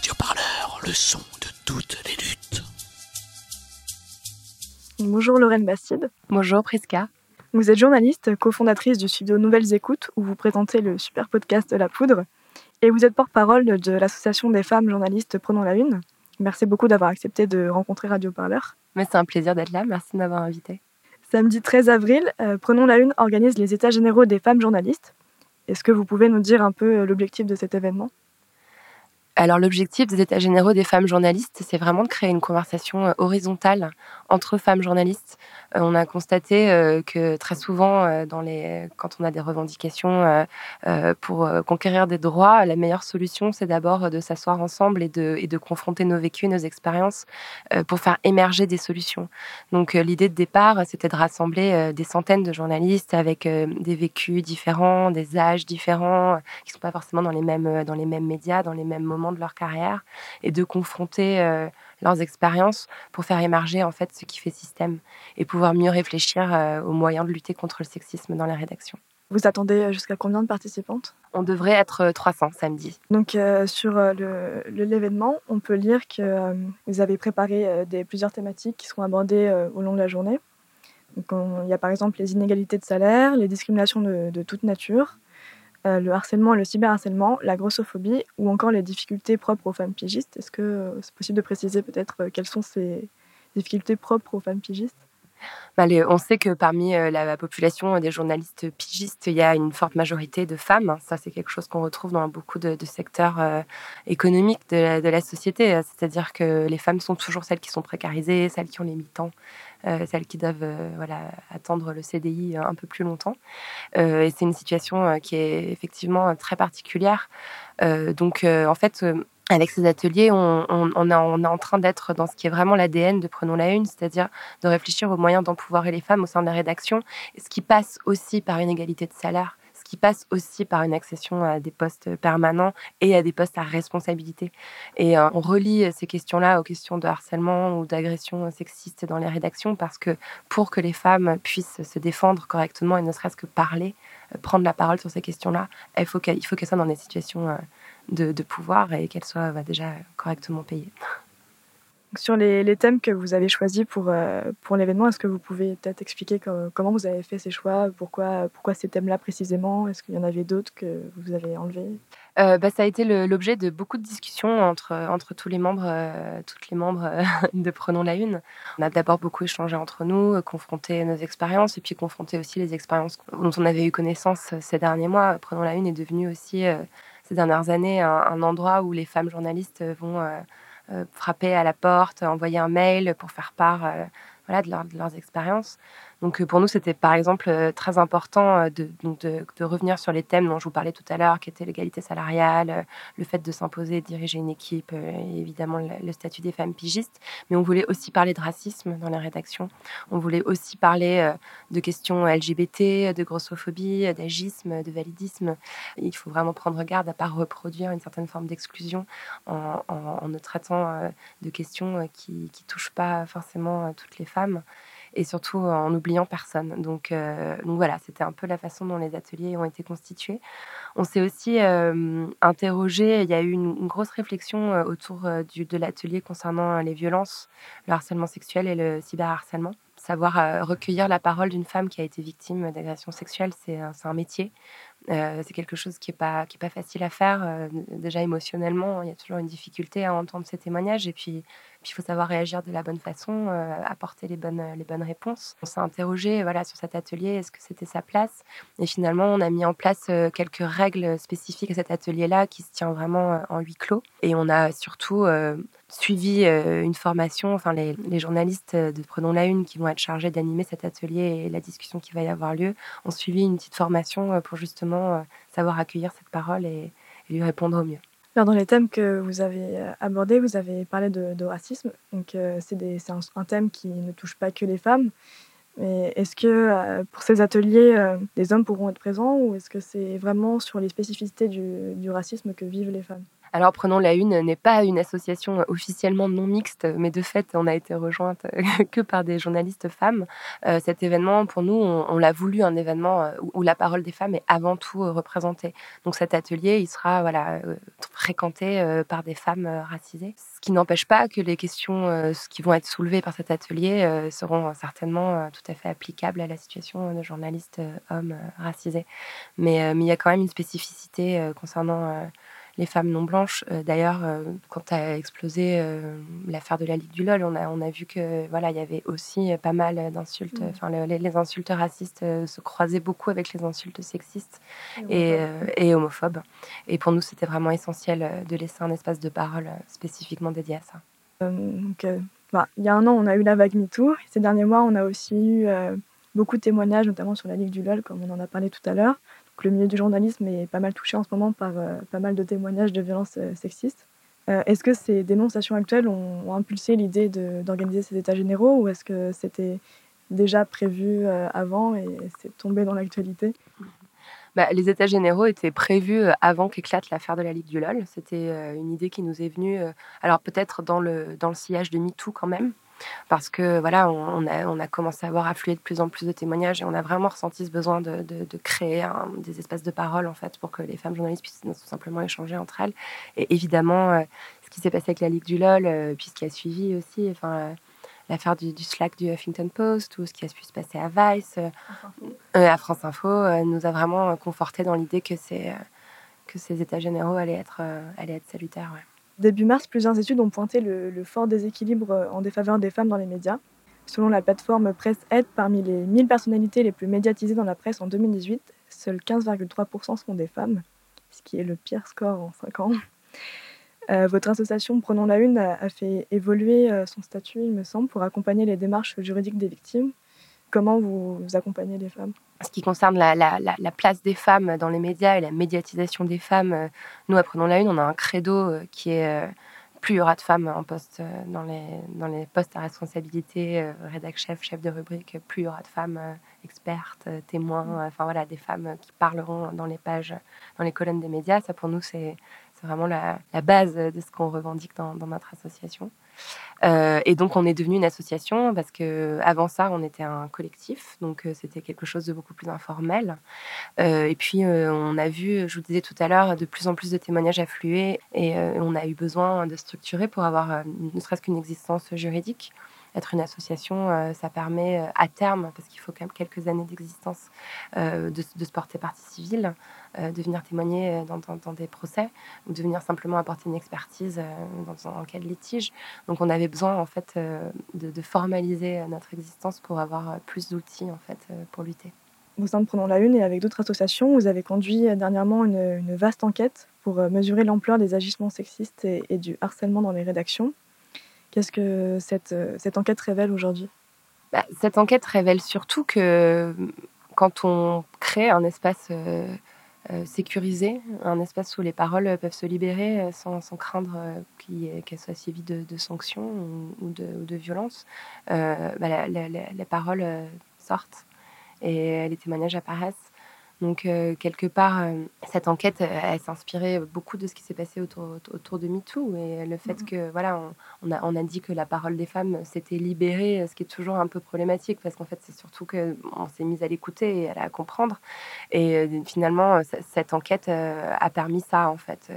Radio Parleur, le son de toutes les luttes. Bonjour Lorraine Bastide. Bonjour Prisca. Vous êtes journaliste, cofondatrice du studio Nouvelles Écoutes où vous présentez le super podcast La Poudre et vous êtes porte-parole de l'association des femmes journalistes Prenons la Une. Merci beaucoup d'avoir accepté de rencontrer Radio Parleur. Mais c'est un plaisir d'être là, merci de m'avoir invité. Samedi 13 avril, euh, Prenons la Une organise les états généraux des femmes journalistes. Est-ce que vous pouvez nous dire un peu euh, l'objectif de cet événement? Alors l'objectif des États généraux des femmes journalistes, c'est vraiment de créer une conversation euh, horizontale entre femmes journalistes. Euh, on a constaté euh, que très souvent, quand on a des revendications pour conquérir des droits, la meilleure solution, c'est d'abord de s'asseoir ensemble et de, et confronter nos vécus, nos expériences, pour faire émerger des solutions. Donc l'idée de départ, c'était de rassembler des centaines de journalistes avec des vécus différents, des âges différents, qui ne sont pas forcément dans les mêmes médias, dans les mêmes moments de leur carrière et de confronter euh, leurs expériences pour faire émerger en fait ce qui fait système et pouvoir mieux réfléchir euh, aux moyens de lutter contre le sexisme dans la rédaction. Vous attendez jusqu'à combien de participantes? On devrait être 300 euh, samedi. Donc sur l'événement, on peut lire que vous avez préparé des, plusieurs thématiques qui seront abordées au long de la journée. Donc, il y a par exemple les inégalités de salaire, les discriminations de, de toute nature, euh, le harcèlement et le cyberharcèlement, la grossophobie ou encore les difficultés propres aux femmes pigistes. Est-ce que euh, c'est possible de préciser peut-être euh, quelles sont ces difficultés propres aux femmes pigistes? Bah, on sait que parmi la population des journalistes pigistes, il y a une forte majorité de femmes. Ça, c'est quelque chose qu'on retrouve dans beaucoup de, secteurs économiques de la, société. C'est-à-dire que les femmes sont toujours celles qui sont précarisées, celles qui ont les mi-temps, euh, celles qui doivent euh, voilà, attendre le CDI un peu plus longtemps. Euh, et c'est une situation qui est effectivement très particulière. donc, en fait, avec ces ateliers, on, on, est en train d'être dans ce qui est vraiment l'ADN de Prenons la Une, c'est-à-dire de réfléchir aux moyens d'empouvoirer les femmes au sein de la rédaction, ce qui passe aussi par une égalité de salaire qui passe aussi par une accession à des postes permanents et à des postes à responsabilité. Et euh, on relie ces questions-là aux questions de harcèlement ou d'agression sexiste dans les rédactions parce que pour que les femmes puissent se défendre correctement et ne serait-ce que parler, euh, prendre la parole sur ces questions-là, il faut qu'elles soient dans des situations euh, de, pouvoir et qu'elles soient bah, déjà correctement payées. Sur les, thèmes que vous avez choisis pour, euh, pour l'événement, est-ce que vous pouvez peut-être expliquer comment vous avez fait ces choix Pourquoi, pourquoi ces thèmes-là précisément? Est-ce qu'il y en avait d'autres que vous avez enlevés? Euh, bah, ça a été l'objet de beaucoup de discussions entre, entre tous les membres, euh, toutes les membres de Prenons la Une. On a d'abord beaucoup échangé entre nous, confronté nos expériences et puis confronté aussi les expériences dont on avait eu connaissance ces derniers mois. Prenons la Une est devenu aussi ces dernières années un, endroit où les femmes journalistes vont euh, frapper à la porte, envoyer un mail pour faire part euh, de, leurs expériences. Donc euh, pour nous, c'était par exemple euh, très important euh, de, revenir sur les thèmes dont je vous parlais tout à l'heure, qui étaient l'égalité salariale, le fait de s'imposer, diriger une équipe, évidemment le, statut des femmes pigistes. Mais on voulait aussi parler de racisme dans les rédactions. On voulait aussi parler de questions LGBT, de grossophobie, d'agisme, de validisme. Il faut vraiment prendre garde à ne pas reproduire une certaine forme d'exclusion en, en, ne traitant de questions qui ne touchent pas forcément toutes les femmes et surtout en n'oubliant personne. Donc, euh, donc voilà, c'était un peu la façon dont les ateliers ont été constitués. On s'est aussi euh, interrogé, il y a eu une, grosse réflexion euh, autour de l'atelier concernant les violences, le harcèlement sexuel et le cyberharcèlement. Savoir recueillir la parole d'une femme qui a été victime d'agression sexuelle, c'est un métier. c'est quelque chose qui n'est pas, pas facile à faire. déjà émotionnellement, il y a toujours une difficulté à entendre ces témoignages. Et puis, il faut savoir réagir de la bonne façon, euh, apporter les bonnes, les bonnes réponses. On s'est interrogé voilà, sur cet atelier, est-ce que c'était sa place? Et finalement, on a mis en place euh, quelques règles spécifiques à cet atelier-là qui se tient vraiment euh, en huis clos. Et on a surtout suivi une formation, enfin les, journalistes de Prenons la Une qui vont être chargés d'animer cet atelier et la discussion qui va y avoir lieu ont suivi une petite formation pour justement savoir accueillir cette parole et lui répondre au mieux dans les thèmes que vous avez euh, abordés, vous avez parlé de, racisme. Donc, euh, c'est un, thème qui ne touche pas que les femmes. Mais est-ce que euh, pour ces ateliers, les hommes pourront être présents ou est-ce que c'est vraiment sur les spécificités du, racisme que vivent les femmes? Alors, Prenons la Une n'est pas une association officiellement non mixte, mais de fait, on a été rejointe que par des journalistes femmes. Euh, cet événement, pour nous, on, l'a voulu un événement euh, où, la parole des femmes est avant tout euh, représentée. Donc, cet atelier, il sera voilà, fréquenté par des femmes racisées. Ce qui n'empêche pas que les questions qui vont être soulevées par cet atelier seront certainement tout à fait applicables à la situation de journalistes hommes racisés. Mais, mais il y a quand même une spécificité concernant les femmes non blanches. Euh, d'ailleurs, euh, quand a explosé euh, l'affaire de la Ligue du LOL, on a, on a vu que voilà, il y avait aussi pas mal d'insultes. Enfin, les, insultes racistes se croisaient beaucoup avec les insultes sexistes et, et, homophobes. Et pour nous, c'était vraiment essentiel de laisser un espace de parole spécifiquement dédié à ça. donc, bah, il y a un an, on a eu la vague MeToo. Ces derniers mois, on a aussi eu beaucoup de témoignages, notamment sur la Ligue du LOL, comme on en a parlé tout à l'heure le milieu du journalisme est pas mal touché en ce moment par euh, pas mal de témoignages de violences euh, sexistes. Euh, est-ce que ces dénonciations actuelles ont, impulsé l'idée d'organiser ces états généraux ou est-ce que c'était déjà prévu avant et c'est tombé dans l'actualité? Bah, les états généraux étaient prévus avant qu'éclate l'affaire de la Ligue du LOL. C'était une idée qui nous est venue, alors peut-être dans le, dans le sillage de MeToo quand même, parce que voilà, on, a, on, a, commencé à voir affluer de plus en plus de témoignages et on a vraiment ressenti ce besoin de, de, créer des espaces de parole en fait pour que les femmes journalistes puissent tout simplement échanger entre elles. Et évidemment, euh, ce qui s'est passé avec la Ligue du LOL, euh, puis ce qui a suivi aussi, enfin euh, l'affaire du, Slack du Huffington Post ou ce qui a pu se passer à Vice, à France Info, nous a vraiment conforté dans l'idée que, que ces états généraux allaient être, allaient être salutaires. Début mars, plusieurs études ont pointé le, fort déséquilibre euh, en défaveur des femmes dans les médias. Selon la plateforme Presse Aide, parmi les 1000 personnalités les plus médiatisées dans la presse en 2018, seuls 15,3% sont des femmes, ce qui est le pire score en 5 ans. Euh, votre association Prenons la Une a, fait évoluer euh, son statut, il me semble, pour accompagner les démarches juridiques des victimes. Comment vous accompagnez les femmes? Ce qui concerne la, la, la, place des femmes dans les médias et la médiatisation des femmes, euh, nous, à Prenons la Une, on a un credo euh, qui est euh, plus il y aura de femmes en poste dans les, dans les postes à responsabilité, rédac chef, chef de rubrique, plus il y aura de femmes expertes, témoins, enfin voilà, des femmes qui parleront dans les pages, dans les colonnes des médias. Ça, pour nous, c'est vraiment la, base de ce qu'on revendique dans, dans notre association. Euh, et donc, on est devenu une association parce que avant ça, on était un collectif, donc euh, c'était quelque chose de beaucoup plus informel. Euh, et puis, on a vu, je vous disais tout à l'heure, de plus en plus de témoignages affluer et on a eu besoin de structurer pour avoir ne serait-ce qu'une existence juridique être une association, ça permet à terme, parce qu'il faut quand même quelques années d'existence, de, de, se porter partie civile, euh, de venir témoigner euh, dans, des procès ou de venir simplement apporter une expertise euh, dans, un cas de litige. Donc on avait besoin en fait de, formaliser notre existence pour avoir plus d'outils en fait pour lutter. Au sein de Prenons la Une et avec d'autres associations, vous avez conduit dernièrement une, vaste enquête pour mesurer l'ampleur des agissements sexistes et, du harcèlement dans les rédactions. Qu'est-ce que cette, cette enquête révèle aujourd'hui? Bah, Cette enquête révèle surtout que quand on crée un espace euh, sécuriser, un espace où les paroles peuvent se libérer euh, sans, craindre euh, qu'elles soient suivies de, sanctions ou, de, violences, bah, les paroles sortent et les témoignages apparaissent. Donc, euh, quelque part, euh, cette enquête, euh, elle s'inspirait beaucoup de ce qui s'est passé autour, autour de MeToo et le fait mmh que, voilà, on, a, on, a, dit que la parole des femmes s'était libérée, ce qui est toujours un peu problématique parce qu'en fait, c'est surtout qu'on s'est mis à l'écouter et à la comprendre. Et finalement, cette enquête a permis ça, en fait,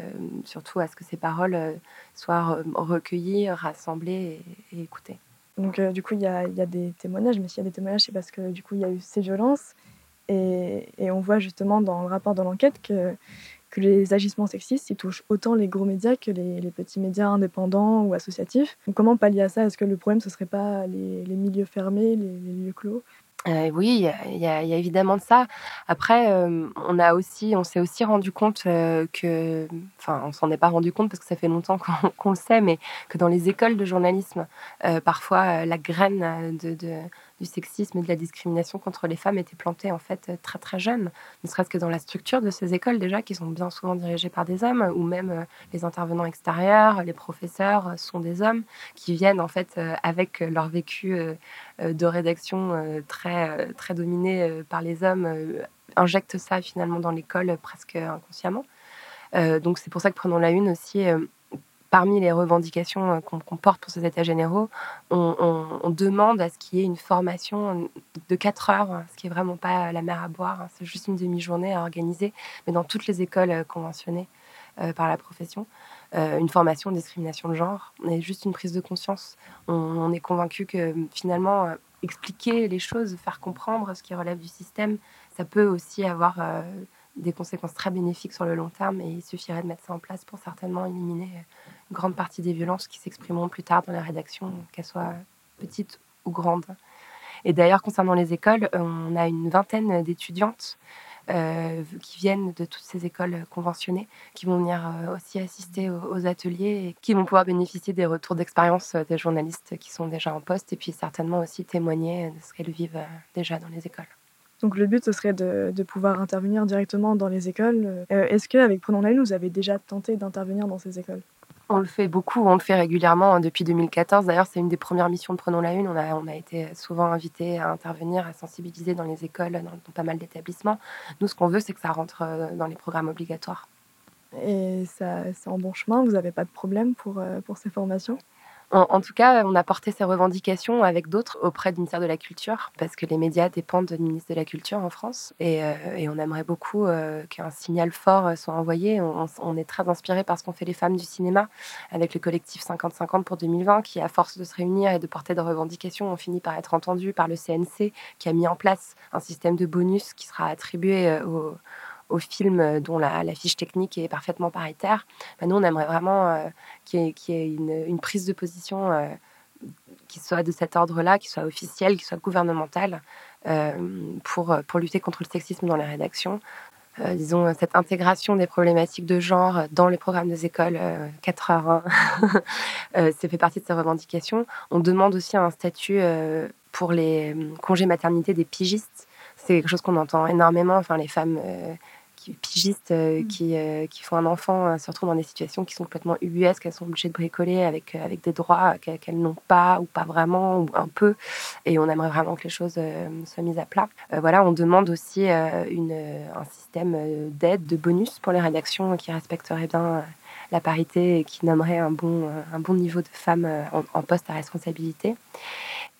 surtout à ce que ces paroles soient recueillies, rassemblées et, écoutées. Donc, du coup, il y a, y a, des témoignages, mais s'il y a des témoignages, c'est parce que, du coup, il y a eu ces violences. Et, on voit justement dans le rapport de l'enquête que, les agissements sexistes, ils touchent autant les gros médias que les, petits médias indépendants ou associatifs. comment pallier à ça? Est-ce que le problème, ce ne serait pas les, milieux fermés, les, lieux clos? Euh, oui, il y, a évidemment de ça. Après, euh, on a aussi, on s'est aussi rendu compte euh, que, enfin, on s'en est pas rendu compte parce que ça fait longtemps qu'on le sait, mais que dans les écoles de journalisme, parfois la graine de, du sexisme et de la discrimination contre les femmes était plantée en fait très très jeune, ne serait-ce que dans la structure de ces écoles déjà qui sont bien souvent dirigées par des hommes ou même euh, les intervenants extérieurs, les professeurs euh, sont des hommes qui viennent en fait euh, avec leur vécu de rédaction très très dominé par les hommes injectent ça finalement dans l'école presque inconsciemment. donc c'est pour ça que Prenons la Une aussi parmi les revendications qu'on porte pour ces états généraux, on, demande à ce qu'il y ait une formation de 4 heures, ce qui est vraiment pas la mer à boire, hein. c'est juste une demi-journée à organiser, mais dans toutes les écoles conventionnées par la profession. Euh, une formation de discrimination de genre, mais juste une prise de conscience. On, est convaincu que finalement, euh, expliquer les choses, faire comprendre ce qui relève du système, ça peut aussi avoir euh, des conséquences très bénéfiques sur le long terme et il suffirait de mettre ça en place pour certainement éliminer grande partie des violences qui s'exprimeront plus tard dans la rédaction, qu'elles soient petites ou grandes. Et d'ailleurs, concernant les écoles, on a une vingtaine d'étudiantes euh, qui viennent de toutes ces écoles conventionnées, qui vont venir euh, aussi assister aux, ateliers et qui vont pouvoir bénéficier des retours d'expérience euh, des journalistes qui sont déjà en poste et puis certainement aussi témoigner de ce qu'elles vivent déjà dans les écoles. Donc le but, ce serait de, de pouvoir intervenir directement dans les écoles. Est-ce qu'avec Prenons la vous avez déjà tenté d'intervenir dans ces écoles? On le fait beaucoup, on le fait régulièrement hein, depuis 2014. D'ailleurs, c'est une des premières missions de Prenons la Une. On a, été souvent invités à intervenir, à sensibiliser dans les écoles, dans, pas mal d'établissements. Nous, ce qu'on veut, c'est que ça rentre euh, dans les programmes obligatoires. Et ça, c'est en bon chemin Vous n'avez pas de problème pour, euh, pour ces formations? En, tout cas, on a porté ces revendications avec d'autres auprès du ministère de la Culture, parce que les médias dépendent du ministre de la Culture en France, et, euh, on aimerait beaucoup euh, qu'un signal fort euh, soit envoyé. On, est très inspiré par ce qu'ont fait les femmes du cinéma, avec le collectif 50-50 pour 2020, qui, à force de se réunir et de porter des revendications, ont fini par être entendus par le CNC, qui a mis en place un système de bonus qui sera attribué aux au film euh, dont la, fiche technique est parfaitement paritaire, bah, nous, on aimerait vraiment euh, qu'il y ait, une, prise de position euh, qui soit de cet ordre-là, qui soit officielle, qui soit gouvernementale, pour, lutter contre le sexisme dans les rédactions. disons, cette intégration des problématiques de genre dans les programmes des écoles 4 heures, hein. ça fait partie de ces revendications. On demande aussi un statut pour les congés maternité des pigistes. C'est quelque chose qu'on entend énormément. Enfin, les femmes pigistes euh, mm. qui, euh, qui, font un enfant euh, se retrouvent dans des situations qui sont complètement ubuesques, qu'elles sont obligées de bricoler avec, avec des droits qu'elles n'ont pas ou pas vraiment ou un peu. Et on aimerait vraiment que les choses soient mises à plat. voilà, on demande aussi une, un système d'aide, de bonus pour les rédactions qui respecteraient bien la parité et qui nommerait un bon, un bon niveau de femmes en, poste à responsabilité.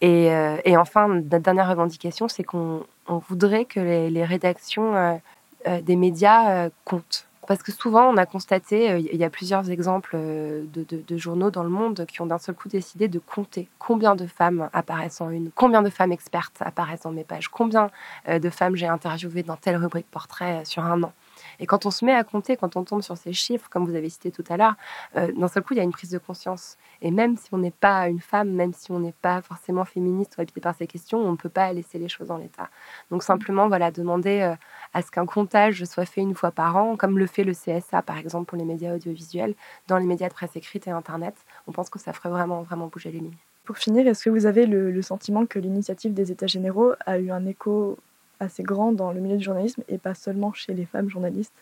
Et, et enfin, la dernière revendication, c'est qu'on voudrait que les, rédactions euh, des médias euh, comptent. Parce que souvent, on a constaté, euh, il y a plusieurs exemples de, journaux dans le monde qui ont d'un seul coup décidé de compter combien de femmes apparaissent en une, combien de femmes expertes apparaissent dans mes pages, combien de femmes j'ai interviewées dans telle rubrique portrait sur un an. Et quand on se met à compter, quand on tombe sur ces chiffres, comme vous avez cité tout à l'heure, euh, d'un seul coup, il y a une prise de conscience. Et même si on n'est pas une femme, même si on n'est pas forcément féministe ou habité par ces questions, on ne peut pas laisser les choses en l'état. Donc simplement, voilà, demander euh, à ce qu'un comptage soit fait une fois par an, comme le fait le CSA, par exemple, pour les médias audiovisuels, dans les médias de presse écrite et Internet. On pense que ça ferait vraiment, vraiment bouger les lignes. Pour finir, est-ce que vous avez le sentiment que l'initiative des États généraux a eu un écho assez grand dans le milieu du journalisme et pas seulement chez les femmes journalistes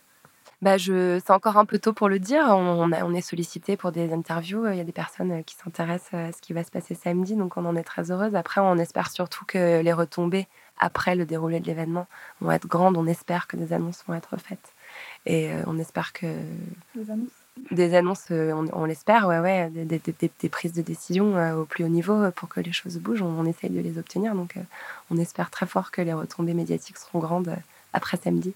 bah je, c'est encore un peu tôt pour le dire. On, on, est sollicité pour des interviews. Il y a des personnes qui s'intéressent à ce qui va se passer samedi, donc on en est très heureuse. Après, on espère surtout que les retombées après le déroulé de l'événement vont être grandes. On espère que des annonces vont être faites. Et euh, on espère que. Des annonces des annonces, euh, on, l'espère, ouais, ouais, des, prises de décision euh, au plus haut niveau euh, pour que les choses bougent. On, essaye de les obtenir, donc on espère très fort que les retombées médiatiques seront grandes après samedi.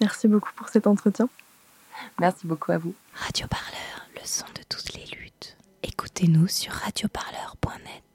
Merci beaucoup pour cet entretien. Merci beaucoup à vous. Radio Parleur, le son de toutes les luttes. Écoutez-nous sur radioparleur.net.